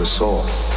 the soul.